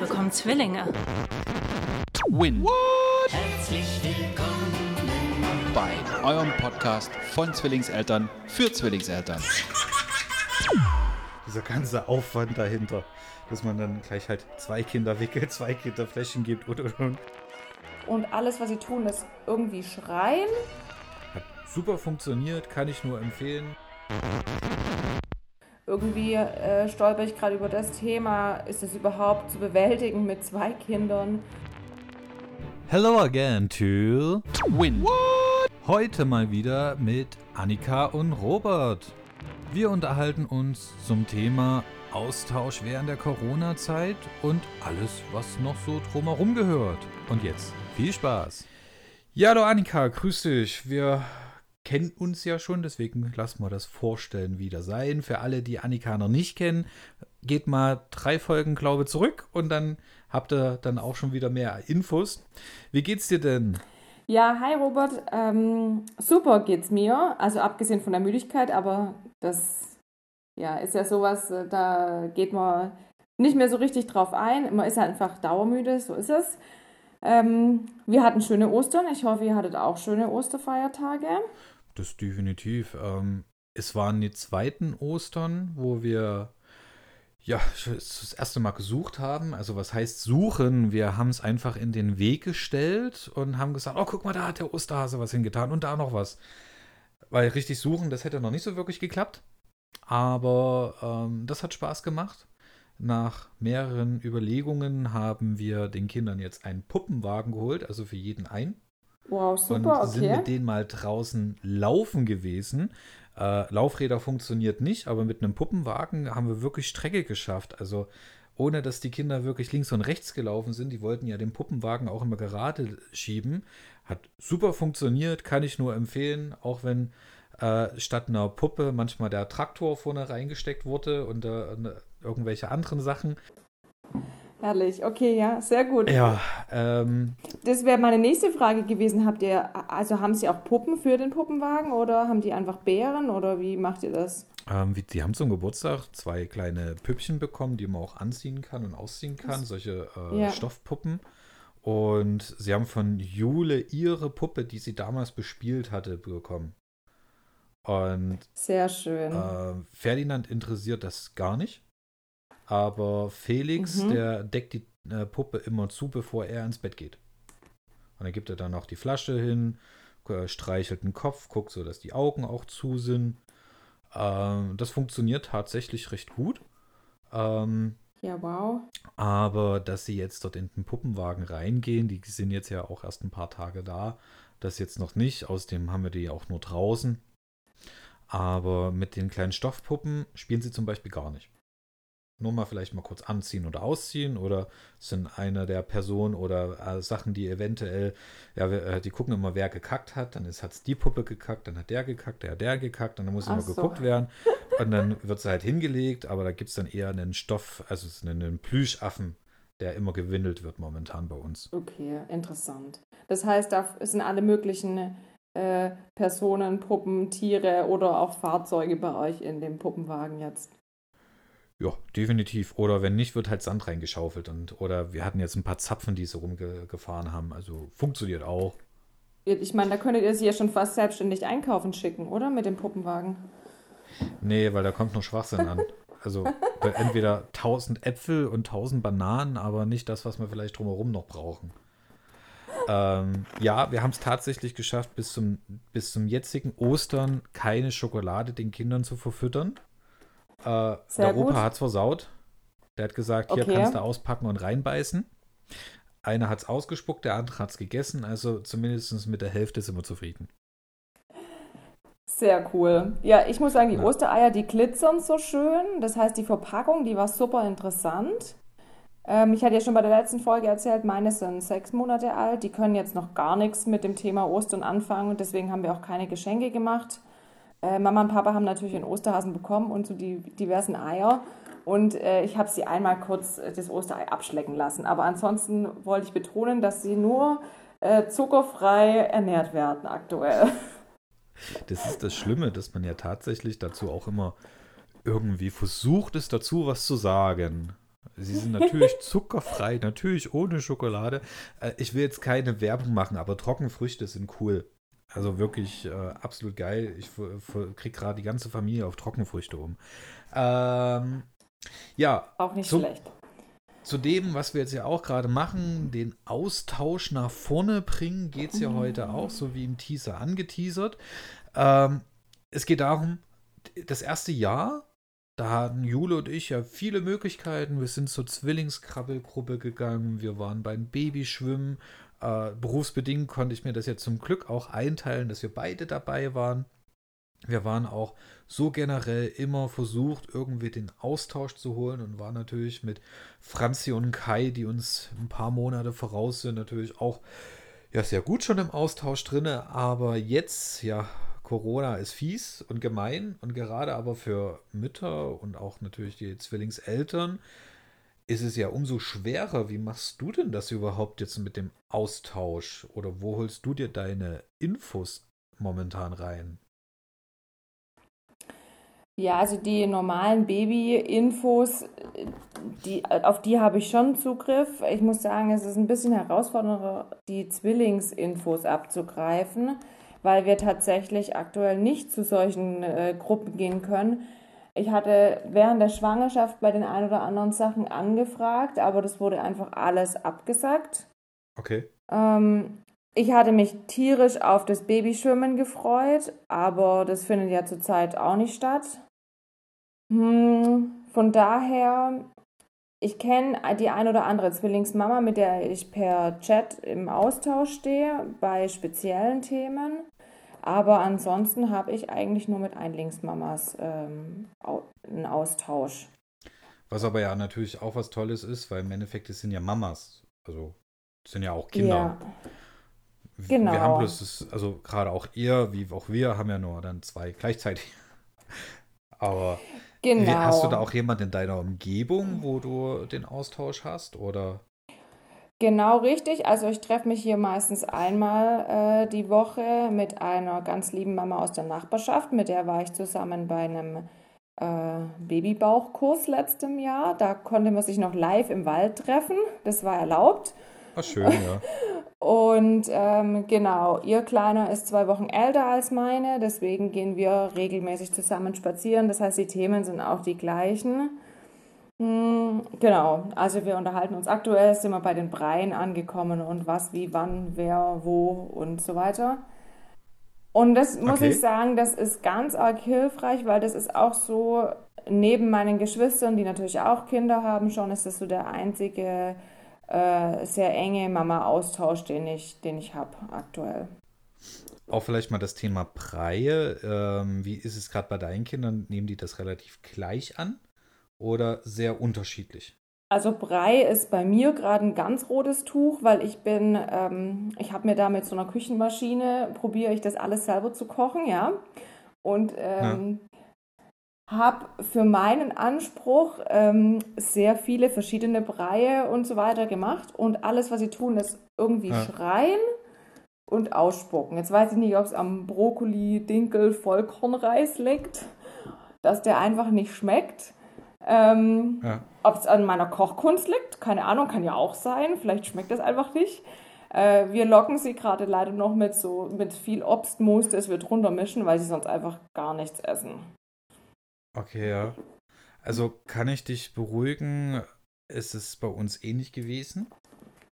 bekommen Zwillinge. Win. Herzlich willkommen bei eurem Podcast von Zwillingseltern für Zwillingseltern. Dieser ganze Aufwand dahinter, dass man dann gleich halt zwei Kinder wickelt, zwei Kinder Fläschchen gibt und und und. Und alles, was sie tun, ist irgendwie schreien. Hat super funktioniert, kann ich nur empfehlen. Irgendwie äh, stolper ich gerade über das Thema, ist es überhaupt zu bewältigen mit zwei Kindern? Hello again to Win. What? Heute mal wieder mit Annika und Robert. Wir unterhalten uns zum Thema Austausch während der Corona-Zeit und alles, was noch so drumherum gehört. Und jetzt viel Spaß. Ja, hallo Annika, grüß dich. Wir kennen uns ja schon, deswegen lassen wir das Vorstellen wieder sein. Für alle, die Annika noch nicht kennen, geht mal drei Folgen, glaube ich, zurück und dann habt ihr dann auch schon wieder mehr Infos. Wie geht's dir denn? Ja, hi Robert. Ähm, super geht's mir. Also abgesehen von der Müdigkeit, aber das ja, ist ja sowas, äh, da geht man nicht mehr so richtig drauf ein. Man ist halt einfach dauermüde, so ist es. Ähm, wir hatten schöne Ostern. Ich hoffe, ihr hattet auch schöne Osterfeiertage. Das definitiv. Ähm, es waren die zweiten Ostern, wo wir ja das erste Mal gesucht haben. Also was heißt suchen? Wir haben es einfach in den Weg gestellt und haben gesagt, oh guck mal, da hat der Osterhase was hingetan und da noch was. Weil richtig suchen, das hätte noch nicht so wirklich geklappt. Aber ähm, das hat Spaß gemacht. Nach mehreren Überlegungen haben wir den Kindern jetzt einen Puppenwagen geholt, also für jeden ein. Wow, super, und sind okay. mit denen mal draußen laufen gewesen. Äh, Laufräder funktioniert nicht, aber mit einem Puppenwagen haben wir wirklich Strecke geschafft. Also ohne dass die Kinder wirklich links und rechts gelaufen sind. Die wollten ja den Puppenwagen auch immer gerade schieben. Hat super funktioniert, kann ich nur empfehlen, auch wenn äh, statt einer Puppe manchmal der Traktor vorne reingesteckt wurde und äh, irgendwelche anderen Sachen. Herrlich, okay, ja, sehr gut. Ja, ähm, Das wäre meine nächste Frage gewesen. Habt ihr, also haben Sie auch Puppen für den Puppenwagen oder haben die einfach Bären oder wie macht ihr das? ähm, wie, die haben zum Geburtstag zwei kleine Püppchen bekommen, die man auch anziehen kann und ausziehen kann, solche äh, Ja. Stoffpuppen. Und sie haben von Jule ihre Puppe, die sie damals bespielt hatte, bekommen. Und Sehr schön. äh, Ferdinand interessiert das gar nicht. Aber Felix, Mhm. der deckt die äh, Puppe immer zu, bevor er ins Bett geht. Und dann gibt er dann auch die Flasche hin, äh, streichelt den Kopf, guckt so, dass die Augen auch zu sind. Ähm, das funktioniert tatsächlich recht gut. Ähm, ja, wow. aber dass sie jetzt dort in den Puppenwagen reingehen, die sind jetzt ja auch erst ein paar Tage da. Das jetzt noch nicht. Außerdem haben wir die auch nur draußen. Aber mit den kleinen Stoffpuppen spielen sie zum Beispiel gar nicht. Nur mal vielleicht mal kurz anziehen oder ausziehen oder sind einer der Personen oder äh, Sachen, die eventuell, ja, wir, äh, die gucken immer, wer gekackt hat, dann hat es die Puppe gekackt, dann hat der gekackt, der hat der gekackt, und dann muss Ach immer so. geguckt werden. Und dann wird sie halt hingelegt, aber da gibt es dann eher einen Stoff, also es ist einen, einen Plüschaffen, der immer gewindelt wird momentan bei uns. Okay, interessant. Das heißt, da sind alle möglichen äh, Personen, Puppen, Tiere oder auch Fahrzeuge bei euch in dem Puppenwagen jetzt. Ja, definitiv. Oder wenn nicht, wird halt Sand reingeschaufelt. Und, oder wir hatten jetzt ein paar Zapfen, die so rumgefahren haben. Also funktioniert auch. Ich meine, da könntet ihr sie ja schon fast selbstständig einkaufen schicken, oder? Mit dem Puppenwagen. Nee, weil da kommt noch Schwachsinn an. Also entweder 1000 Äpfel und 1000 Bananen, aber nicht das, was wir vielleicht drumherum noch brauchen. Ähm, ja, wir haben es tatsächlich geschafft, bis zum, bis zum jetzigen Ostern keine Schokolade den Kindern zu verfüttern. Äh, der Opa hat es versaut. Der hat gesagt, hier Okay. kannst du auspacken und reinbeißen. Einer hat es ausgespuckt, der andere hat es gegessen. Also zumindest mit der Hälfte sind wir zufrieden. Sehr cool. Ja, ich muss sagen, die Ja. Ostereier, die glitzern so schön. Das heißt, die Verpackung, die war super interessant. Ähm, ich hatte ja schon bei der letzten Folge erzählt, meine sind sechs Monate alt. Die können jetzt noch gar nichts mit dem Thema Ostern anfangen und deswegen haben wir auch keine Geschenke gemacht. Äh, Mama und Papa haben natürlich einen Osterhasen bekommen und so die diversen Eier. Und äh, ich habe sie einmal kurz äh, das Osterei abschlecken lassen. Aber ansonsten wollte ich betonen, dass sie nur äh, zuckerfrei ernährt werden aktuell. Das ist das Schlimme, dass man ja tatsächlich dazu auch immer irgendwie versucht, es dazu was zu sagen. Sie sind natürlich zuckerfrei, natürlich ohne Schokolade. Äh, ich will jetzt keine Werbung machen, aber Trockenfrüchte sind cool. Also wirklich äh, absolut geil. Ich kriege gerade die ganze Familie auf Trockenfrüchte um. Ähm, ja. Auch nicht zum, schlecht. Zu dem, was wir jetzt ja auch gerade machen, den Austausch nach vorne bringen, geht es ja mhm. heute auch, so wie im Teaser angeteasert. Ähm, es geht darum, das erste Jahr, da hatten Jule und ich ja viele Möglichkeiten. Wir sind zur Zwillingskrabbelgruppe gegangen, wir waren beim Babyschwimmen. Äh, berufsbedingt konnte ich mir das ja zum Glück auch einteilen, dass wir beide dabei waren. Wir waren auch so generell immer versucht, irgendwie den Austausch zu holen und waren natürlich mit Franzi und Kai, die uns ein paar Monate voraus sind, natürlich auch ja sehr gut schon im Austausch drinne. Aber jetzt, ja, Corona ist fies und gemein und gerade aber für Mütter und auch natürlich die Zwillingseltern ist es ja umso schwerer. Wie machst du denn das überhaupt jetzt mit dem Austausch oder wo holst du dir deine Infos momentan rein? Ja, also die normalen Baby-Infos, die, auf die habe ich schon Zugriff. Ich muss sagen, es ist ein bisschen herausfordernder, die Zwillingsinfos abzugreifen weil wir tatsächlich aktuell nicht zu solchen äh, Gruppen gehen können. Ich hatte während der Schwangerschaft bei den ein oder anderen Sachen angefragt, aber das wurde einfach alles abgesagt. Okay. Ähm, ich hatte mich tierisch auf das Babyschwimmen gefreut, aber das findet ja zurzeit auch nicht statt. Hm, von daher, ich kenne die ein oder andere Zwillingsmama, mit der ich per Chat im Austausch stehe bei speziellen Themen. Aber ansonsten habe ich eigentlich nur mit Einlingsmamas ähm, einen Austausch. Was aber ja natürlich auch was Tolles ist, weil im Endeffekt es sind ja Mamas. Also es sind ja auch Kinder. Ja. Genau. Wir haben bloß, das, also gerade auch ihr, wie auch wir, haben ja nur dann zwei gleichzeitig. aber genau. hast du da auch jemanden in deiner Umgebung, wo du den Austausch hast? Oder? Genau richtig. Also ich treffe mich hier meistens einmal äh, die Woche mit einer ganz lieben Mama aus der Nachbarschaft. Mit der war ich zusammen bei einem äh, Babybauchkurs letztem Jahr. Da konnte man sich noch live im Wald treffen. Das war erlaubt. Ach schön, ja. Und ähm, genau, ihr Kleiner ist zwei Wochen älter als meine, deswegen gehen wir regelmäßig zusammen spazieren. Das heißt, die Themen sind auch die gleichen. Hm, genau, also wir unterhalten uns aktuell, sind wir bei den Breien angekommen und was, wie, wann, wer, wo und so weiter. Und das muss okay. ich sagen, das ist ganz arg hilfreich, weil das ist auch so, neben meinen Geschwistern, die natürlich auch Kinder haben, schon ist das so der einzige äh, sehr enge Mama-Austausch, den ich, den ich habe aktuell. Auch vielleicht mal das Thema Breie. Ähm, wie ist es gerade bei deinen Kindern? Nehmen die das relativ gleich an? Oder sehr unterschiedlich? Also Brei ist bei mir gerade ein ganz rotes Tuch, weil ich bin, ähm, ich habe mir da mit so einer Küchenmaschine, probiere ich das alles selber zu kochen, ja. Und ähm, ja. habe für meinen Anspruch ähm, sehr viele verschiedene Breie und so weiter gemacht. Und alles, was sie tun, ist irgendwie ja. schreien und ausspucken. Jetzt weiß ich nicht, ob es am Brokkoli, Dinkel, Vollkornreis liegt, dass der einfach nicht schmeckt. Ähm, ja. Ob es an meiner Kochkunst liegt, keine Ahnung, kann ja auch sein. Vielleicht schmeckt das einfach nicht. Äh, wir locken sie gerade leider noch mit so mit viel Obstmus, das wir drunter mischen, weil sie sonst einfach gar nichts essen. Okay, ja. Also kann ich dich beruhigen, es ist bei uns ähnlich gewesen.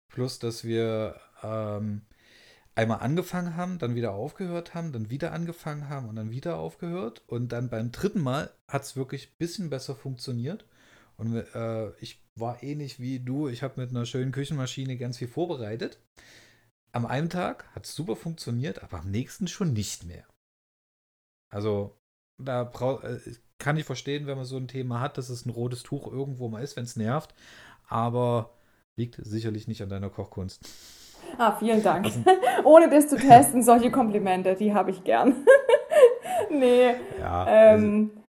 Plus, dass wir ähm, einmal angefangen haben, dann wieder aufgehört haben, dann wieder angefangen haben und dann wieder aufgehört. Und dann beim dritten Mal hat es wirklich ein bisschen besser funktioniert. Und äh, ich war ähnlich wie du. Ich habe mit einer schönen Küchenmaschine ganz viel vorbereitet. Am einen Tag hat es super funktioniert, aber am nächsten schon nicht mehr. Also, da äh, kann ich verstehen, wenn man so ein Thema hat, dass es ein rotes Tuch irgendwo mal ist, wenn es nervt. Aber liegt sicherlich nicht an deiner Kochkunst. Ah, vielen Dank. Also, Ohne das zu testen, solche Komplimente, die habe ich gern. nee. Ja, ähm, also.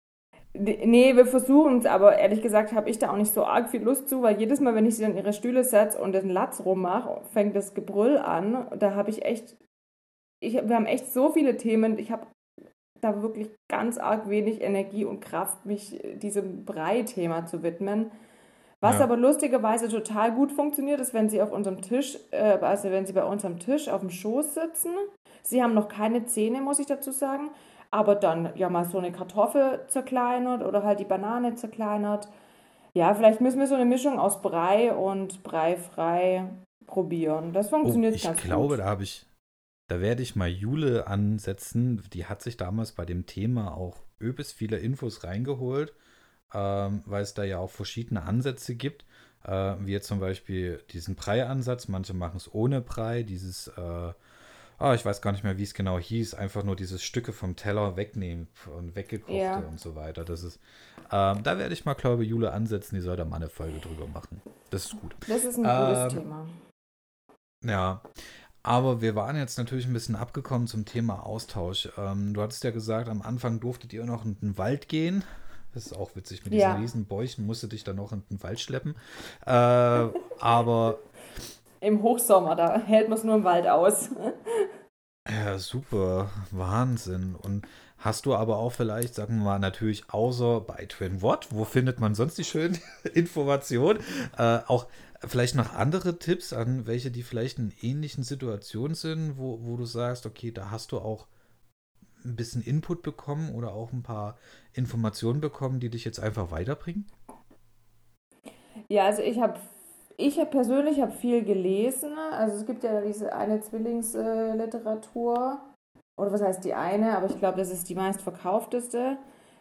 Nee, wir versuchen es, aber ehrlich gesagt habe ich da auch nicht so arg viel Lust zu, weil jedes Mal, wenn ich sie an ihre Stühle setze und den Latz rummache, fängt das Gebrüll an. Da habe ich echt, ich, wir haben echt so viele Themen. Ich habe da wirklich ganz arg wenig Energie und Kraft, mich diesem Brei-Thema zu widmen Was ja. aber lustigerweise total gut funktioniert, ist, wenn sie auf unserem Tisch, äh, also wenn sie bei uns am Tisch auf dem Schoß sitzen. Sie haben noch keine Zähne, muss ich dazu sagen, aber dann ja mal so eine Kartoffel zerkleinert oder halt die Banane zerkleinert. Ja, vielleicht müssen wir so eine Mischung aus Brei und breifrei probieren. Das funktioniert oh, ich ganz gut. Ich glaube, da habe ich, da werde ich mal Jule ansetzen. Die hat sich damals bei dem Thema auch öbis viele Infos reingeholt ähm, weil es da ja auch verschiedene Ansätze gibt. Äh, wie jetzt zum Beispiel diesen Brei-Ansatz. Manche machen es ohne Brei. Dieses, äh, oh, ich weiß gar nicht mehr, wie es genau hieß. Einfach nur dieses Stücke vom Teller wegnehmen und weggekochte ja. und so weiter. Das ist, ähm, da werde ich mal, glaube ich, Jule ansetzen. Die soll da mal eine Folge drüber machen. Das ist gut. Das ist ein gutes ähm, Thema. Ja. Aber wir waren jetzt natürlich ein bisschen abgekommen zum Thema Austausch. Ähm, du hattest ja gesagt, am Anfang durftet ihr noch in den Wald gehen. Das ist auch witzig. Mit diesen riesen Bäuchen musst du dich dann noch in den Wald schleppen. Äh, aber. Im Hochsommer, da hält man es nur im Wald aus. ja, super. Wahnsinn. Und hast du aber auch vielleicht, sagen wir mal, natürlich außer bei Twin Watt, wo findet man sonst die schönen Informationen, äh, auch vielleicht noch andere Tipps an welche, die vielleicht in ähnlichen Situationen sind, wo, wo du sagst, okay, da hast du auch ein bisschen Input bekommen oder auch ein paar Informationen bekommen, die dich jetzt einfach weiterbringen? Ja, also ich habe ich hab persönlich habe viel gelesen. Also es gibt ja diese eine Zwillingsliteratur. Oder was heißt die eine? Aber ich glaube, das ist die meistverkaufteste.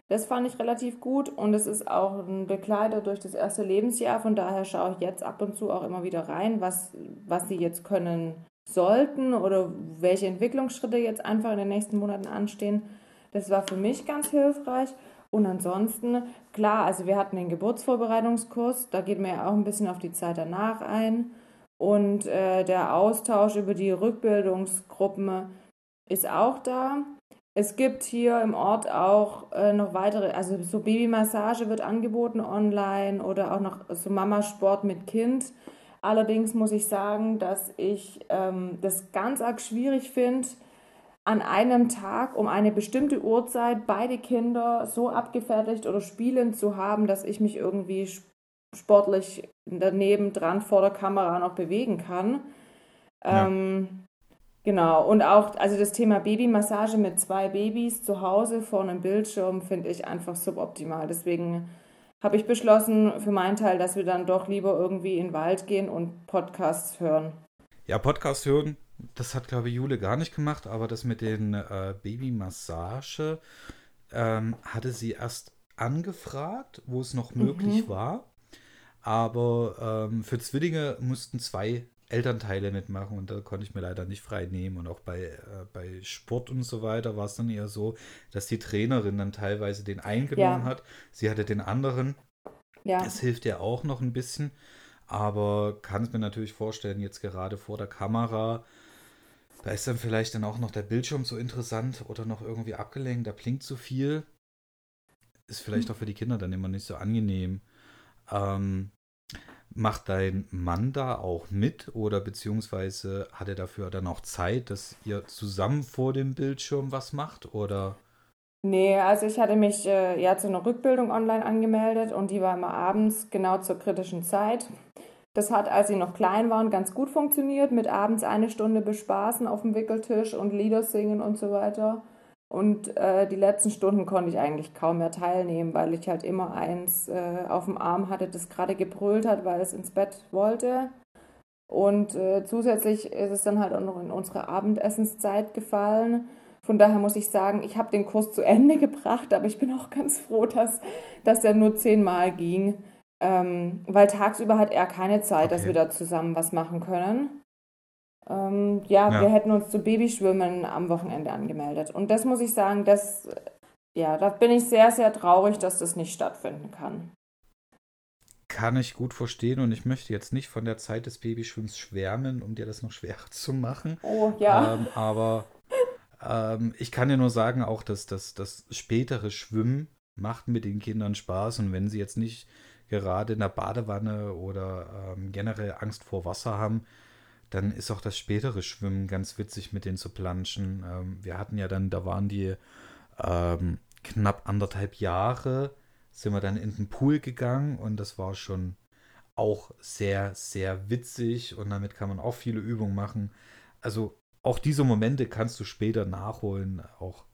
Das fand ich relativ gut und es ist auch ein Begleiter durch das erste Lebensjahr. Von daher schaue ich jetzt ab und zu auch immer wieder rein, was, was sie jetzt können sollten oder welche Entwicklungsschritte jetzt einfach in den nächsten Monaten anstehen. Das war für mich ganz hilfreich. Und ansonsten, klar, also wir hatten den Geburtsvorbereitungskurs, da geht man ja auch ein bisschen auf die Zeit danach ein. Und äh, der Austausch über die Rückbildungsgruppen ist auch da. Es gibt hier im Ort auch äh, noch weitere, also so Babymassage wird angeboten online oder auch noch so Mamasport mit Kind. Allerdings muss ich sagen, dass ich ähm, das ganz arg schwierig finde, an einem Tag um eine bestimmte Uhrzeit beide Kinder so abgefertigt oder spielend zu haben, dass ich mich irgendwie sportlich daneben dran vor der Kamera noch bewegen kann. Ja. Ähm, genau, und auch also das Thema Babymassage mit zwei Babys zu Hause vor einem Bildschirm finde ich einfach suboptimal. Deswegen habe ich beschlossen für meinen Teil, dass wir dann doch lieber irgendwie in den Wald gehen und Podcasts hören. Ja, Podcast hören, das hat, glaube ich, Jule gar nicht gemacht, aber das mit den äh, Babymassage ähm, hatte sie erst angefragt, wo es noch möglich mhm. war. Aber ähm, für Zwillinge mussten zwei Elternteile mitmachen und da konnte ich mir leider nicht frei nehmen. Und auch bei, äh, bei Sport und so weiter war es dann eher so, dass die Trainerin dann teilweise den eingenommen ja. hat. Sie hatte den anderen. Ja. Es hilft ja auch noch ein bisschen, aber kann es mir natürlich vorstellen, jetzt gerade vor der Kamera, da ist dann vielleicht dann auch noch der Bildschirm so interessant oder noch irgendwie abgelenkt, da blinkt zu viel. Ist vielleicht hm. auch für die Kinder dann immer nicht so angenehm. Ähm, Macht dein Mann da auch mit oder beziehungsweise hat er dafür dann auch Zeit, dass ihr zusammen vor dem Bildschirm was macht oder? Nee, also ich hatte mich äh, ja zu einer Rückbildung online angemeldet und die war immer abends genau zur kritischen Zeit. Das hat, als sie noch klein waren, ganz gut funktioniert, mit abends eine Stunde bespaßen auf dem Wickeltisch und Lieder singen und so weiter. Und äh, die letzten Stunden konnte ich eigentlich kaum mehr teilnehmen, weil ich halt immer eins äh, auf dem Arm hatte, das gerade gebrüllt hat, weil es ins Bett wollte. Und äh, zusätzlich ist es dann halt auch noch in unsere Abendessenszeit gefallen. Von daher muss ich sagen, ich habe den Kurs zu Ende gebracht, aber ich bin auch ganz froh, dass, dass er nur zehnmal ging. Ähm, weil tagsüber hat er keine Zeit, okay. dass wir da zusammen was machen können. Ähm, ja, ja, wir hätten uns zu Babyschwimmen am Wochenende angemeldet. Und das muss ich sagen, das, ja, da bin ich sehr, sehr traurig, dass das nicht stattfinden kann. Kann ich gut verstehen und ich möchte jetzt nicht von der Zeit des Babyschwimmens schwärmen, um dir das noch schwerer zu machen. Oh, ja. Ähm, aber ähm, ich kann dir nur sagen, auch dass das, das spätere Schwimmen macht mit den Kindern Spaß und wenn sie jetzt nicht gerade in der Badewanne oder ähm, generell Angst vor Wasser haben, dann ist auch das spätere Schwimmen ganz witzig mit denen zu planschen. Ähm, wir hatten ja dann, da waren die ähm, knapp anderthalb Jahre, sind wir dann in den Pool gegangen und das war schon auch sehr, sehr witzig und damit kann man auch viele Übungen machen. Also auch diese Momente kannst du später nachholen, auch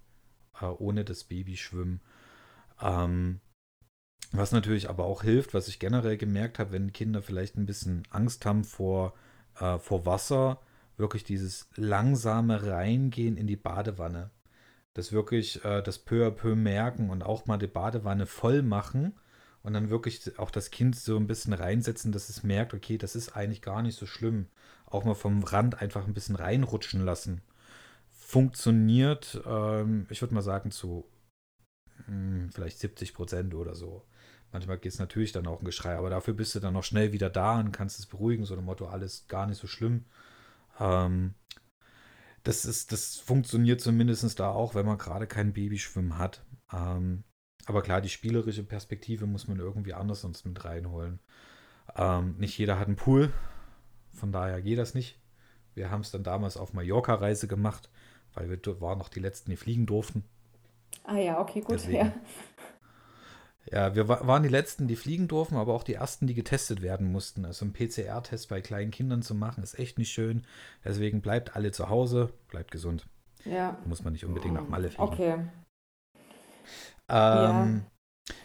äh, ohne das Babyschwimmen. Ähm, was natürlich aber auch hilft, was ich generell gemerkt habe, wenn Kinder vielleicht ein bisschen Angst haben vor, äh, vor Wasser, wirklich dieses langsame Reingehen in die Badewanne. Das wirklich äh, das peu à peu merken und auch mal die Badewanne voll machen und dann wirklich auch das Kind so ein bisschen reinsetzen, dass es merkt, okay, das ist eigentlich gar nicht so schlimm. Auch mal vom Rand einfach ein bisschen reinrutschen lassen. Funktioniert, ähm, ich würde mal sagen, zu mh, hm, vielleicht 70 Prozent oder so. Manchmal geht es natürlich dann auch ein Geschrei, aber dafür bist du dann auch schnell wieder da und kannst es beruhigen, so dem Motto, alles gar nicht so schlimm. Ähm, das, ist, das funktioniert zumindest da auch, wenn man gerade kein Babyschwimmen hat. Ähm, aber klar, die spielerische Perspektive muss man irgendwie anders sonst mit reinholen. Ähm, nicht jeder hat einen Pool, von daher geht das nicht. Wir haben es dann damals auf Mallorca-Reise gemacht, weil wir waren noch die Letzten, die fliegen durften. Ah ja, okay, gut. Ja. Ja, wir waren die Letzten, die fliegen durften, aber auch die Ersten, die getestet werden mussten. Also ein PCR-Test bei kleinen Kindern zu machen, ist echt nicht schön. Deswegen bleibt alle zu Hause, bleibt gesund. Ja. Muss man nicht unbedingt nach Malle fliegen. Okay. Ähm, ja.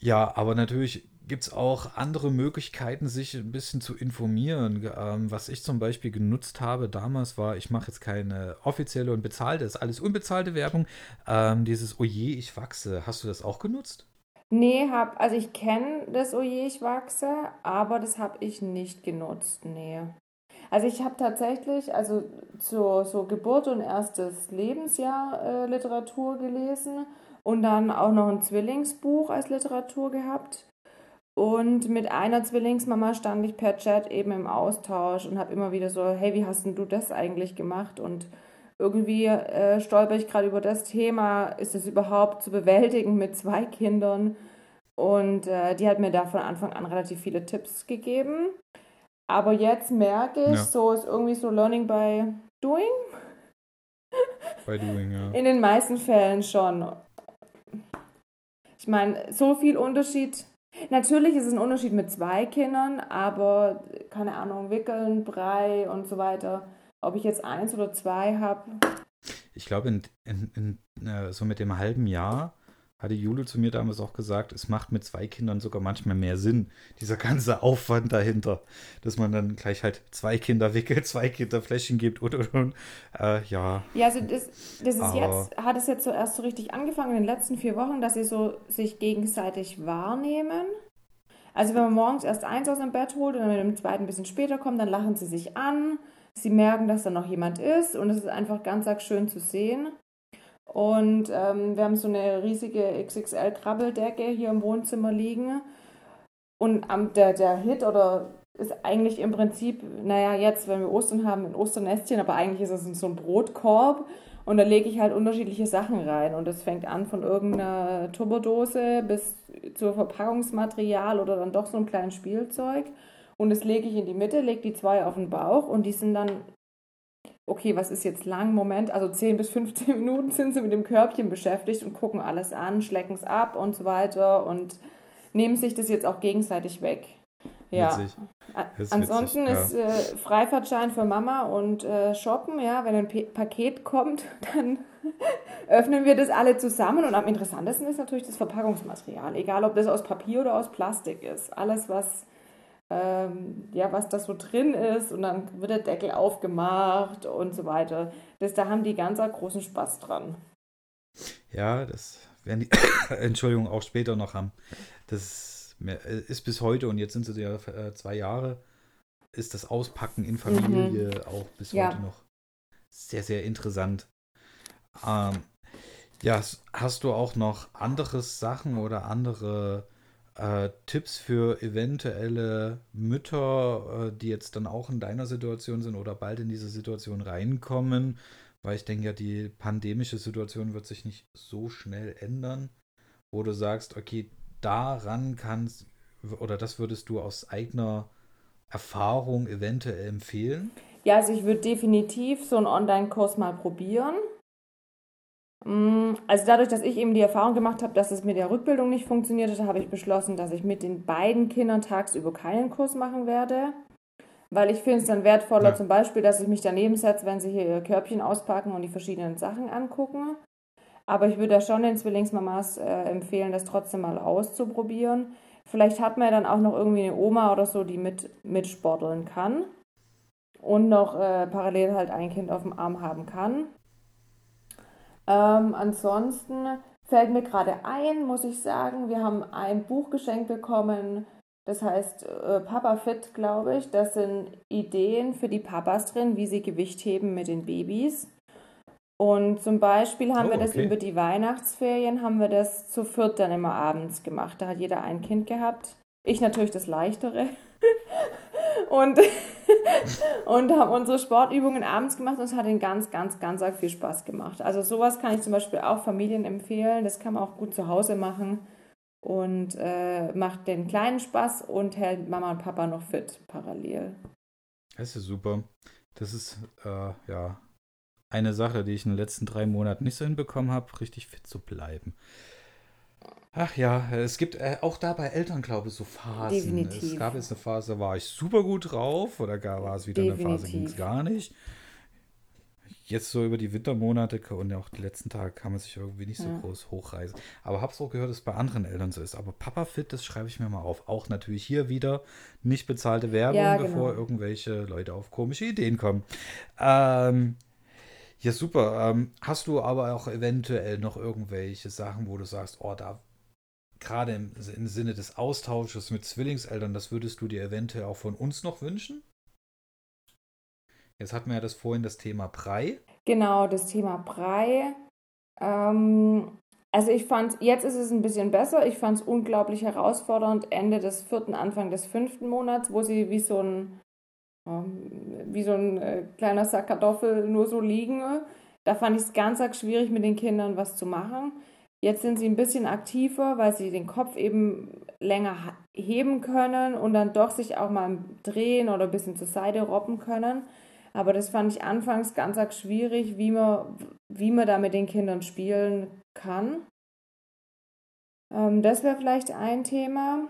ja, aber natürlich gibt es auch andere Möglichkeiten, sich ein bisschen zu informieren. Ähm, was ich zum Beispiel genutzt habe damals war, ich mache jetzt keine offizielle und bezahlte, das ist alles unbezahlte Werbung. Ähm, dieses Oje, ich wachse. Hast du das auch genutzt? Nee, hab, also ich kenne das Oje, ich wachse, aber das habe ich nicht genutzt, nee. Also ich habe tatsächlich, also zur so Geburt und erstes Lebensjahr äh, Literatur gelesen und dann auch noch ein Zwillingsbuch als Literatur gehabt. Und mit einer Zwillingsmama stand ich per Chat eben im Austausch und habe immer wieder so, hey, wie hast denn du das eigentlich gemacht? Und irgendwie äh, stolper ich gerade über das Thema, ist es überhaupt zu bewältigen mit zwei Kindern? Und äh, die hat mir da von Anfang an relativ viele Tipps gegeben. Aber jetzt merke ich, ja. so ist irgendwie so Learning by Doing. By Doing, ja. In den meisten Fällen schon. Ich meine, so viel Unterschied. Natürlich ist es ein Unterschied mit zwei Kindern, aber keine Ahnung, Wickeln, Brei und so weiter. Ob ich jetzt eins oder zwei habe. Ich glaube, in, in, in, äh, so mit dem halben Jahr hatte Jule zu mir damals auch gesagt, es macht mit zwei Kindern sogar manchmal mehr Sinn, dieser ganze Aufwand dahinter, dass man dann gleich halt zwei Kinder wickelt, zwei Kinder Fläschchen gibt und und und. Äh, ja. Ja, also das, das ist Aber jetzt, hat es jetzt so erst so richtig angefangen in den letzten vier Wochen, dass sie so sich gegenseitig wahrnehmen. Also wenn man morgens erst eins aus dem Bett holt und dann mit dem zweiten ein bisschen später kommt, dann lachen sie sich an. Sie merken, dass da noch jemand ist und es ist einfach ganz arg schön zu sehen. Und ähm, wir haben so eine riesige XXL-Krabbeldecke hier im Wohnzimmer liegen. Und am, der, der Hit oder ist eigentlich im Prinzip, naja, jetzt, wenn wir Ostern haben, ein Osternestchen, aber eigentlich ist es so ein Brotkorb. Und da lege ich halt unterschiedliche Sachen rein. Und das fängt an von irgendeiner Tupperdose bis zu Verpackungsmaterial oder dann doch so einem kleinen Spielzeug. Und das lege ich in die Mitte, lege die zwei auf den Bauch und die sind dann okay, was ist jetzt lang? Moment, also 10 bis 15 Minuten sind sie mit dem Körbchen beschäftigt und gucken alles an, schlecken es ab und so weiter und nehmen sich das jetzt auch gegenseitig weg. Ja. Ist Ansonsten witzig, ist äh, Freifahrtschein für Mama und äh, Shoppen, ja, wenn ein P Paket kommt, dann öffnen wir das alle zusammen und am interessantesten ist natürlich das Verpackungsmaterial, egal ob das aus Papier oder aus Plastik ist. Alles, was ähm, ja, was da so drin ist und dann wird der Deckel aufgemacht und so weiter. Das, da haben die ganz großen Spaß dran. Ja, das werden die, Entschuldigung, auch später noch haben. Das ist bis heute und jetzt sind sie ja äh, zwei Jahre, ist das Auspacken in Familie mhm. auch bis ja. heute noch sehr, sehr interessant. Ähm, ja, hast du auch noch andere Sachen oder andere äh, Tipps für eventuelle Mütter, äh, die jetzt dann auch in deiner Situation sind oder bald in diese Situation reinkommen? Weil ich denke ja, die pandemische Situation wird sich nicht so schnell ändern, wo du sagst, okay, daran kannst oder das würdest du aus eigener Erfahrung eventuell empfehlen? Ja, also ich würde definitiv so einen Online-Kurs mal probieren. Mm, also dadurch, dass ich eben die Erfahrung gemacht habe, dass es mit der Rückbildung nicht funktioniert hat, habe ich beschlossen, dass ich mit den beiden Kindern tagsüber keinen Kurs machen werde. Weil ich finde es dann wertvoller, ja. zum Beispiel, dass ich mich daneben setze, wenn sie hier ihr Körbchen auspacken und die verschiedenen Sachen angucken. Aber ich würde da schon den Zwillingsmamas äh, empfehlen, das trotzdem mal auszuprobieren. Vielleicht hat man ja dann auch noch irgendwie eine Oma oder so, die mit, mitsporteln kann und noch äh, parallel halt ein Kind auf dem Arm haben kann. Ähm, ansonsten fällt mir gerade ein, muss ich sagen, wir haben ein Buch geschenkt bekommen, das heißt äh, Papa Fit, glaube ich. Das sind Ideen für die Papas drin, wie sie Gewicht heben mit den Babys. Und zum Beispiel haben oh, wir das okay. über die Weihnachtsferien, haben wir das zu viert dann immer abends gemacht. Da hat jeder ein Kind gehabt. Ich natürlich das Leichtere. und, und haben unsere Sportübungen abends gemacht und es hat ihnen ganz, ganz, ganz viel Spaß gemacht. Also sowas kann ich zum Beispiel auch Familien empfehlen. Das kann man auch gut zu Hause machen und äh, macht den kleinen Spaß und hält Mama und Papa noch fit parallel. Das ist super. Das ist äh, ja eine Sache, die ich in den letzten drei Monaten nicht so hinbekommen habe, richtig fit zu bleiben. Ach ja, es gibt äh, auch da bei Eltern, glaube ich, so Phasen. Definitiv. Es gab jetzt eine Phase, da war ich super gut drauf, oder war es wieder Definitiv. eine Phase, ging es gar nicht. Jetzt so über die Wintermonate und auch die letzten Tage kann man sich irgendwie nicht so ja. groß hochreisen. Aber hab's auch gehört, dass es bei anderen Eltern so ist. Aber Papa Fit, das schreibe ich mir mal auf. Auch natürlich hier wieder nicht bezahlte Werbung, ja, genau. bevor irgendwelche Leute auf komische Ideen kommen. Ähm, ja, super. Ähm, hast du aber auch eventuell noch irgendwelche Sachen, wo du sagst, oh, da gerade im, im Sinne des Austausches mit Zwillingseltern, das würdest du dir eventuell auch von uns noch wünschen? Jetzt hatten wir ja das vorhin das Thema Brei. Genau, das Thema Brei. Ähm, also ich fand, jetzt ist es ein bisschen besser. Ich fand es unglaublich herausfordernd, Ende des vierten, Anfang des fünften Monats, wo sie wie so ein wie so ein äh, kleiner Sack Kartoffel nur so liegen. Da fand ich es ganz arg schwierig, mit den Kindern was zu machen. Jetzt sind sie ein bisschen aktiver, weil sie den Kopf eben länger heben können und dann doch sich auch mal drehen oder ein bisschen zur Seite robben können. Aber das fand ich anfangs ganz arg schwierig, wie man, wie man da mit den Kindern spielen kann. Ähm, das wäre vielleicht ein Thema.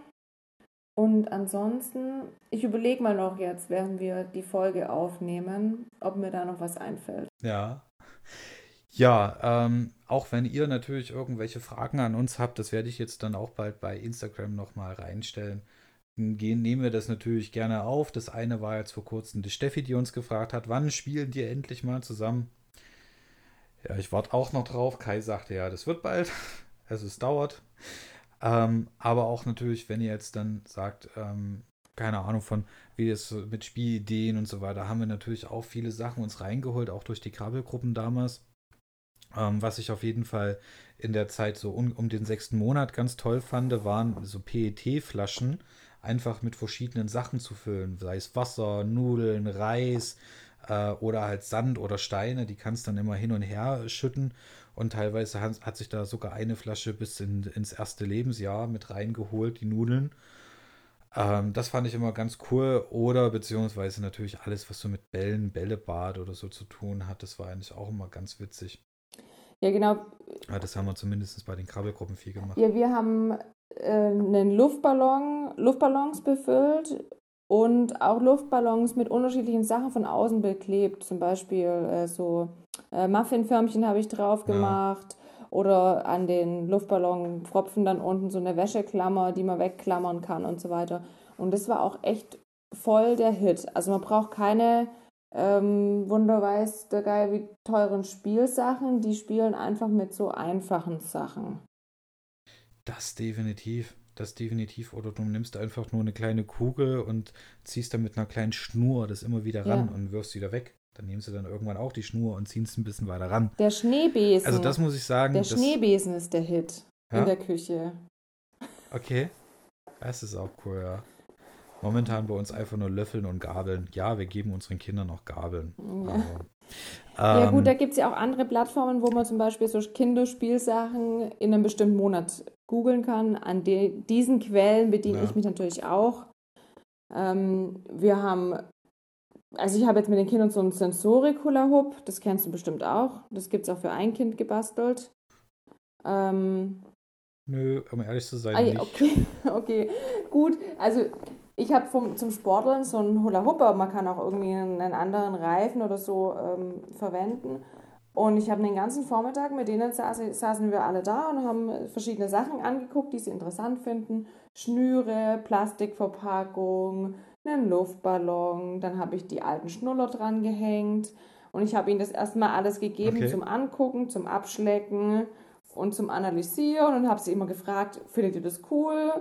Und ansonsten, ich überlege mal noch jetzt, während wir die Folge aufnehmen, ob mir da noch was einfällt. Ja. Ja, ähm, auch wenn ihr natürlich irgendwelche Fragen an uns habt, das werde ich jetzt dann auch bald bei Instagram nochmal reinstellen. Gehen, nehmen wir das natürlich gerne auf. Das eine war jetzt vor kurzem die Steffi, die uns gefragt hat, wann spielen die endlich mal zusammen? Ja, ich warte auch noch drauf. Kai sagte ja, das wird bald. Also es dauert. Ähm, aber auch natürlich, wenn ihr jetzt dann sagt, ähm, keine Ahnung von, wie es mit Spielideen und so weiter, haben wir natürlich auch viele Sachen uns reingeholt, auch durch die Krabbelgruppen damals. Ähm, was ich auf jeden Fall in der Zeit so um, um den sechsten Monat ganz toll fand, waren so PET-Flaschen, einfach mit verschiedenen Sachen zu füllen, sei es Wasser, Nudeln, Reis äh, oder halt Sand oder Steine, die kannst dann immer hin und her schütten und teilweise hat, hat sich da sogar eine Flasche bis in, ins erste Lebensjahr mit reingeholt, die Nudeln. Ähm, das fand ich immer ganz cool. Oder beziehungsweise natürlich alles, was so mit Bällen, Bällebad oder so zu tun hat, das war eigentlich auch immer ganz witzig. Ja, genau. Ja, das haben wir zumindest bei den Krabbelgruppen viel gemacht. Ja, wir haben äh, einen Luftballon, Luftballons befüllt und auch Luftballons mit unterschiedlichen Sachen von außen beklebt. Zum Beispiel äh, so äh, Muffinförmchen habe ich drauf gemacht. Ja. Oder an den Luftballon Pfropfen dann unten so eine Wäscheklammer, die man wegklammern kann und so weiter. Und das war auch echt voll der Hit. Also man braucht keine ähm, Wunderweiß der Geil wie teuren Spielsachen. Die spielen einfach mit so einfachen Sachen. Das definitiv das definitiv. Oder du nimmst einfach nur eine kleine Kugel und ziehst dann mit einer kleinen Schnur das immer wieder ran ja. und wirfst wieder weg. Dann nehmen sie dann irgendwann auch die Schnur und ziehen es ein bisschen weiter ran. Der Schneebesen. Also das muss ich sagen. Der Schneebesen ist der Hit ja? in der Küche. Okay. Das ist auch cool, ja. Momentan bei uns einfach nur Löffeln und Gabeln. Ja, wir geben unseren Kindern auch Gabeln. Ja. Aber, ja gut, ähm, da gibt es ja auch andere Plattformen, wo man zum Beispiel so Kinderspielsachen in einem bestimmten Monat googeln kann. An de diesen Quellen bediene ja. ich mich natürlich auch. Ähm, wir haben also ich habe jetzt mit den Kindern so einen Sensorik-Hula-Hoop, das kennst du bestimmt auch. Das gibt es auch für ein Kind gebastelt. Ähm, Nö, um ehrlich zu sein, ah, nicht. Okay, okay, gut. Also ich habe zum Sporteln so einen Hula-Hoop, aber man kann auch irgendwie einen, anderen Reifen oder so ähm, verwenden. Und ich habe den ganzen Vormittag mit denen saß, saßen wir alle da und haben verschiedene Sachen angeguckt, die sie interessant finden. Schnüre, Plastikverpackung, einen Luftballon, dann habe ich die alten Schnuller dran gehängt und ich habe ihnen das erstmal alles gegeben okay. zum Angucken, zum Abschlecken und zum Analysieren und habe sie immer gefragt, findet ihr das cool?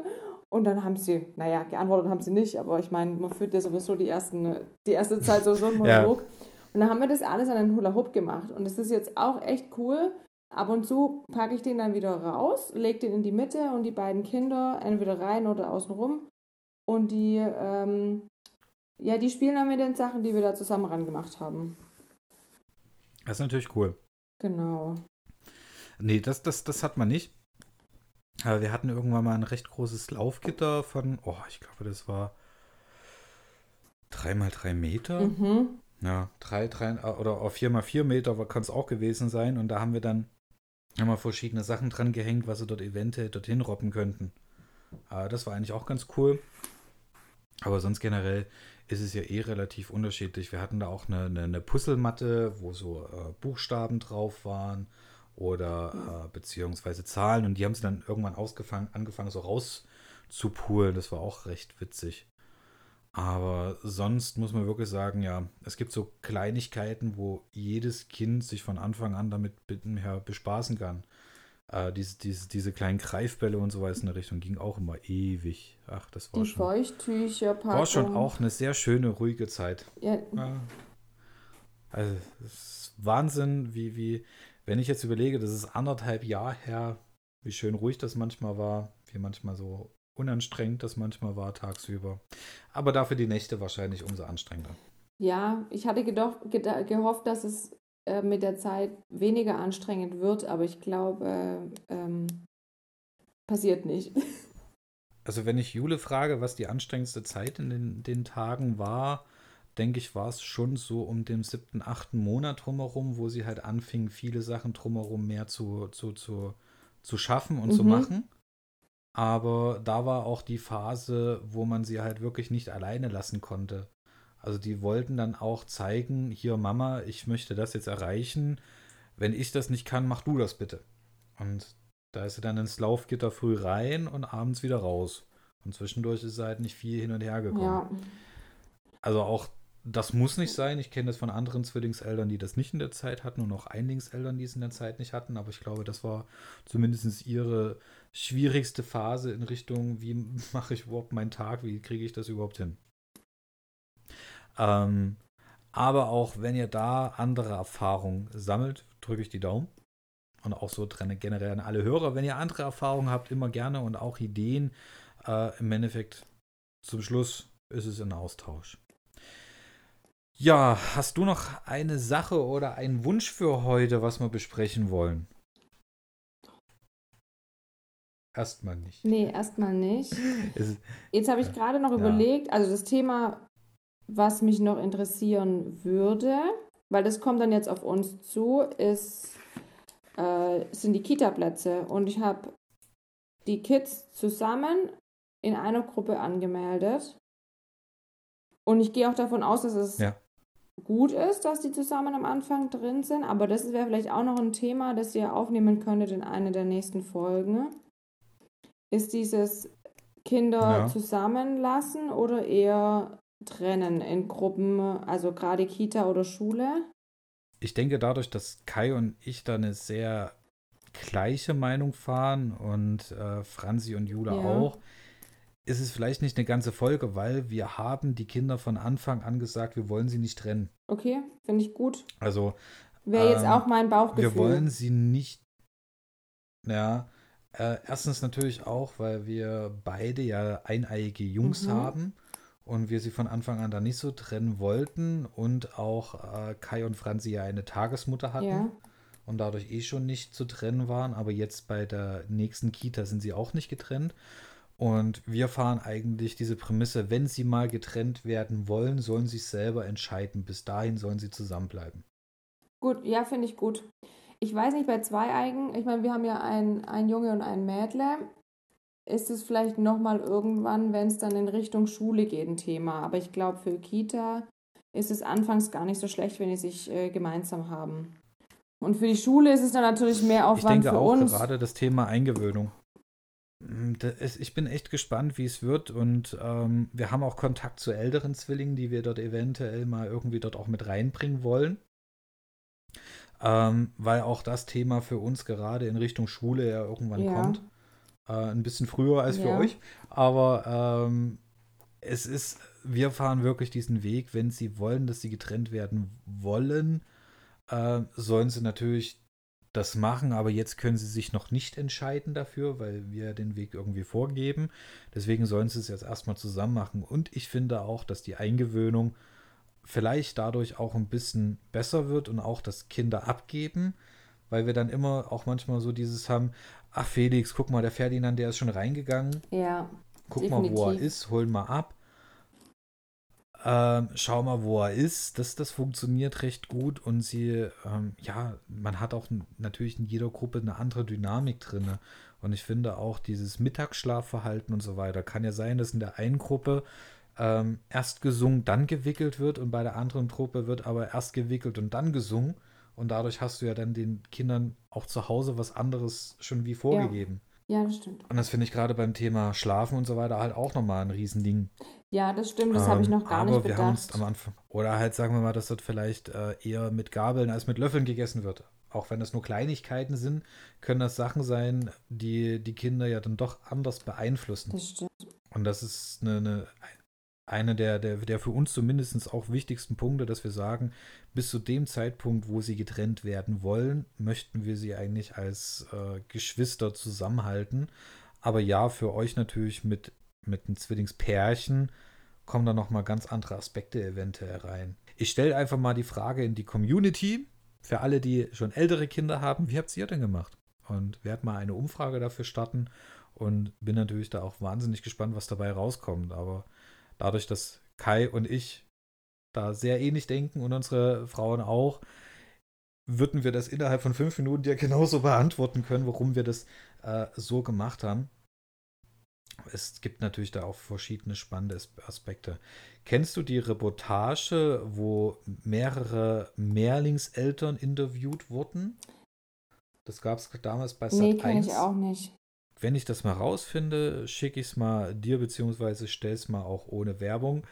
Und dann haben sie, naja, geantwortet haben sie nicht, aber ich meine, man führt ja sowieso die, ersten, die erste Zeit sowieso einen Monolog. ja. Und dann haben wir das alles an den Hula Hoop gemacht. Und das ist jetzt auch echt cool. Ab und zu packe ich den dann wieder raus, lege den in die Mitte und die beiden Kinder entweder rein oder außen rum. Und die, ähm, ja, die spielen dann mit den Sachen, die wir da zusammen ran gemacht haben. Das ist natürlich cool. Genau. Nee, das, das, das hat man nicht. Aber wir hatten irgendwann mal ein recht großes Laufgitter von, oh, ich glaube, das war drei mal drei Meter. Mhm. Ja, drei, drei oder vier mal vier Meter kann es auch gewesen sein. Und da haben wir dann immer verschiedene Sachen dran gehängt, was sie dort eventuell dorthin robben könnten. Aber das war eigentlich auch ganz cool. Aber sonst generell ist es ja eh relativ unterschiedlich. Wir hatten da auch eine, eine, eine Puzzlematte, wo so äh, Buchstaben drauf waren oder äh, beziehungsweise Zahlen und die haben sie dann irgendwann ausgefangen, angefangen so rauszupulen. Das war auch recht witzig. Aber sonst muss man wirklich sagen, ja, es gibt so Kleinigkeiten, wo jedes Kind sich von Anfang an damit her bespaßen kann. Äh, diese, diese, diese kleinen Greifbälle und so weiter in der Richtung ging auch immer ewig. Ach, das war Die schon. Feuchttücher, War schon auch eine sehr schöne, ruhige Zeit. Ja. Also, es ist Wahnsinn, wie, wie, wenn ich jetzt überlege, das ist anderthalb Jahre her, wie schön ruhig das manchmal war, wie manchmal so unanstrengend das manchmal war tagsüber. Aber dafür die Nächte wahrscheinlich umso anstrengender. Ja, ich hatte gehofft, dass es äh, mit der Zeit weniger anstrengend wird, aber ich glaube, ähm, passiert nicht. Also wenn ich Jule frage, was die anstrengendste Zeit in den, den Tagen war, denke ich, war es schon so um den siebten, achten Monat drumherum, wo sie halt anfing, viele Sachen drumherum mehr zu, zu, zu, zu schaffen und mhm. zu machen. Aber da war auch die Phase, wo man sie halt wirklich nicht alleine lassen konnte. Also die wollten dann auch zeigen, hier Mama, ich möchte das jetzt erreichen. Wenn ich das nicht kann, mach du das bitte. Und da ist sie dann ins Laufgitter früh rein und abends wieder raus. Und zwischendurch ist sie halt nicht viel hin und her gekommen. Ja. Also auch das muss nicht sein. Ich kenne das von anderen Zwillingseltern, die das nicht in der Zeit hatten und auch Einlingseltern, die es in der Zeit nicht hatten. Aber ich glaube, das war zumindest ihre schwierigste Phase in Richtung, wie mache ich überhaupt meinen Tag, wie kriege ich das überhaupt hin. Ähm, aber auch wenn ihr da andere Erfahrungen sammelt, drücke ich die Daumen. Und auch so generell an alle Hörer. Wenn ihr andere Erfahrungen habt, immer gerne und auch Ideen. Äh, Im Endeffekt zum Schluss ist es ein Austausch. Ja, hast du noch eine Sache oder einen Wunsch für heute, was wir besprechen wollen? Erstmal nicht. Nee, erstmal nicht. Jetzt habe ich gerade noch ja. überlegt, also das Thema, was mich noch interessieren würde, weil das kommt dann jetzt auf uns zu, ist, äh, sind die Kita-Plätze. Und ich habe die Kids zusammen in einer Gruppe angemeldet. Und ich gehe auch davon aus, dass es ja. Gut ist, dass die zusammen am Anfang drin sind. Aber das wäre vielleicht auch noch ein Thema, das ihr aufnehmen könntet in einer der nächsten Folgen ist dieses Kinder ja. zusammenlassen oder eher trennen in Gruppen, also gerade Kita oder Schule? Ich denke, dadurch, dass Kai und ich da eine sehr gleiche Meinung fahren und äh, Franzi und Jule ja. auch, ist es vielleicht nicht eine ganze Folge, weil wir haben die Kinder von Anfang an gesagt, wir wollen sie nicht trennen. Okay, finde ich gut. Also wäre ähm, jetzt auch mein Bauchgefühl. Wir wollen sie nicht, ja, äh, erstens natürlich auch, weil wir beide ja eineiige Jungs mhm. haben und wir sie von Anfang an da nicht so trennen wollten und auch äh, Kai und Franzi ja eine Tagesmutter hatten ja. und dadurch eh schon nicht zu trennen waren, aber jetzt bei der nächsten Kita sind sie auch nicht getrennt. Und wir fahren eigentlich diese Prämisse, wenn sie mal getrennt werden wollen, sollen sie es selber entscheiden. Bis dahin sollen sie zusammenbleiben. Gut, ja, finde ich gut. Ich weiß nicht, bei zwei Eigen, ich meine, wir haben ja ein, ein Junge und ein Mädle. Ist es vielleicht nochmal irgendwann, wenn es dann in Richtung Schule geht, ein Thema. Aber ich glaube, für Kita ist es anfangs gar nicht so schlecht, wenn die sich äh, gemeinsam haben. Und für die Schule ist es dann natürlich mehr Aufwand ich denke für auch uns. gerade das Thema Eingewöhnung. Hm, ich bin echt gespannt, wie es wird. Und ähm, wir haben auch Kontakt zu älteren Zwillingen, die wir dort eventuell mal irgendwie dort auch mit reinbringen wollen. Ähm, weil auch das Thema für uns gerade in Richtung Schule ja irgendwann ja. kommt. Äh, ein bisschen früher als ja. für euch. Aber ähm, es ist, wir fahren wirklich diesen Weg, wenn sie wollen, dass sie getrennt werden wollen, äh, sollen sie natürlich das machen, aber jetzt können sie sich noch nicht entscheiden dafür, weil wir den Weg irgendwie vorgeben. Deswegen sollen sie es jetzt erstmal zusammen machen. Und ich finde auch, dass die Eingewöhnung vielleicht dadurch auch ein bisschen besser wird und auch das Kinder abgeben, weil wir dann immer auch manchmal so dieses haben, ach Felix, guck mal, der Ferdinand, der ist schon reingegangen. Ja. Guck definitiv. mal, wo er ist, holen mal ab. Ähm, schau mal, wo er ist. Das, das funktioniert recht gut und sie, ähm, ja, man hat auch natürlich in jeder Gruppe eine andere Dynamik drin. Und ich finde auch dieses Mittagsschlafverhalten und so weiter kann ja sein, dass in der einen Gruppe ähm, erst gesungen, dann gewickelt wird und bei der anderen Gruppe wird aber erst gewickelt und dann gesungen. Und dadurch hast du ja dann den Kindern auch zu Hause was anderes schon wie vorgegeben. Ja, ja das stimmt. Und das finde ich gerade beim Thema Schlafen und so weiter halt auch nochmal ein Riesending. Ja, das stimmt, das ähm, habe ich noch gar aber nicht bedacht. Wir haben uns am Anfang, oder halt sagen wir mal, dass dort vielleicht äh, eher mit Gabeln als mit Löffeln gegessen wird. Auch wenn das nur Kleinigkeiten sind, können das Sachen sein, die die Kinder ja dann doch anders beeinflussen. Das stimmt. Und das ist eine, eine einer der, der, der für uns zumindest auch wichtigsten Punkte, dass wir sagen, bis zu dem Zeitpunkt, wo sie getrennt werden wollen, möchten wir sie eigentlich als äh, Geschwister zusammenhalten. Aber ja, für euch natürlich mit, mit einem Zwillingspärchen kommen da nochmal ganz andere Aspekte eventuell rein. Ich stelle einfach mal die Frage in die Community, für alle, die schon ältere Kinder haben, wie habt ihr denn gemacht? Und werde mal eine Umfrage dafür starten und bin natürlich da auch wahnsinnig gespannt, was dabei rauskommt. Aber dadurch, dass Kai und ich da sehr ähnlich denken und unsere Frauen auch, würden wir das innerhalb von fünf Minuten ja genauso beantworten können, warum wir das äh, so gemacht haben. Es gibt natürlich da auch verschiedene spannende Aspekte. Kennst du die Reportage, wo mehrere Mehrlingseltern interviewt wurden? Das gab es damals bei Sat Nee, kenne ich auch nicht wenn ich das mal rausfinde, schicke ich es mal dir, beziehungsweise stelle es mal auch ohne Werbung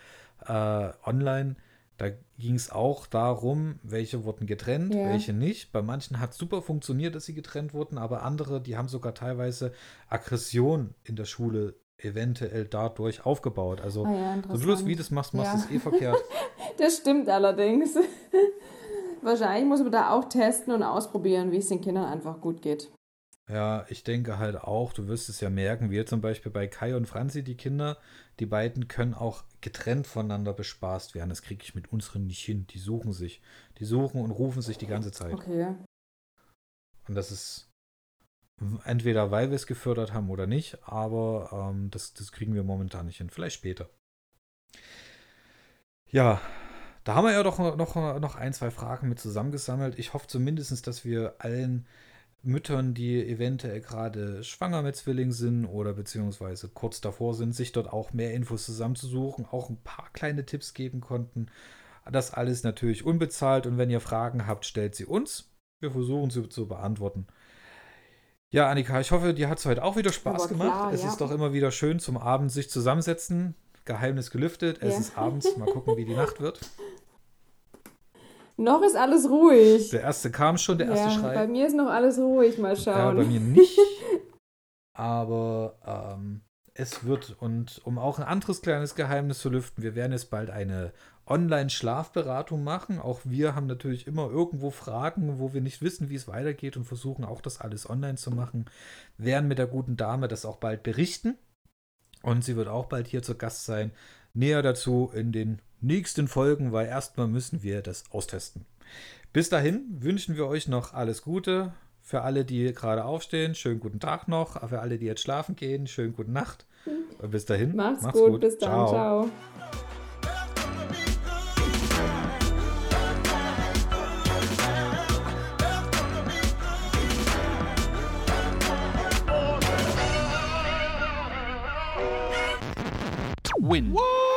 äh, online. Da ging es auch darum, welche wurden getrennt, ja. welche nicht. Bei manchen hat es super funktioniert, dass sie getrennt wurden, aber andere, die haben sogar teilweise Aggression in der Schule eventuell dadurch aufgebaut. Also, ah ja, so bloß wie du das machst, machst du ja. es eh verkehrt. das stimmt allerdings. Wahrscheinlich muss man da auch testen und ausprobieren, wie es den Kindern einfach gut geht. Ja, ich denke halt auch, du wirst es ja merken, wir zum Beispiel bei Kai und Franzi, die Kinder, die beiden können auch getrennt voneinander bespaßt werden. Das kriege ich mit unseren nicht hin. Die suchen sich. Die suchen und rufen sich die ganze Zeit. Okay. Und das ist entweder, weil wir es gefördert haben oder nicht, aber ähm, das, das kriegen wir momentan nicht hin. Vielleicht später. Ja, da haben wir ja doch noch, noch ein, zwei Fragen mit zusammengesammelt. Ich hoffe zumindest, dass wir allen Müttern, die eventuell gerade schwanger mit Zwillingen sind oder beziehungsweise kurz davor sind, sich dort auch mehr Infos zusammenzusuchen, auch ein paar kleine Tipps geben konnten. Das alles natürlich unbezahlt und wenn ihr Fragen habt, stellt sie uns. Wir versuchen sie zu beantworten. Ja, Annika, ich hoffe, dir hat es heute auch wieder Spaß Aber gemacht. Klar, es ja. ist doch immer wieder schön zum Abend sich zusammensetzen. Geheimnis gelüftet. Es ja. ist abends. Mal gucken, wie die Nacht wird. Noch ist alles ruhig. Der erste kam schon, der erste ja, Schrei. Bei mir ist noch alles ruhig, mal schauen. Ja, bei mir nicht. Aber ähm, es wird, und um auch ein anderes kleines Geheimnis zu lüften, wir werden jetzt bald eine Online-Schlafberatung machen. Auch wir haben natürlich immer irgendwo Fragen, wo wir nicht wissen, wie es weitergeht und versuchen auch das alles online zu machen. Werden mit der guten Dame das auch bald berichten. Und sie wird auch bald hier zu Gast sein. Näher dazu in den nächsten Folgen, weil erstmal müssen wir das austesten. Bis dahin wünschen wir euch noch alles Gute. Für alle, die gerade aufstehen, schönen guten Tag noch. Für alle, die jetzt schlafen gehen, schönen guten Nacht. Und bis dahin. Macht's, macht's gut, gut, bis dann. ciao. ciao. win. Woo!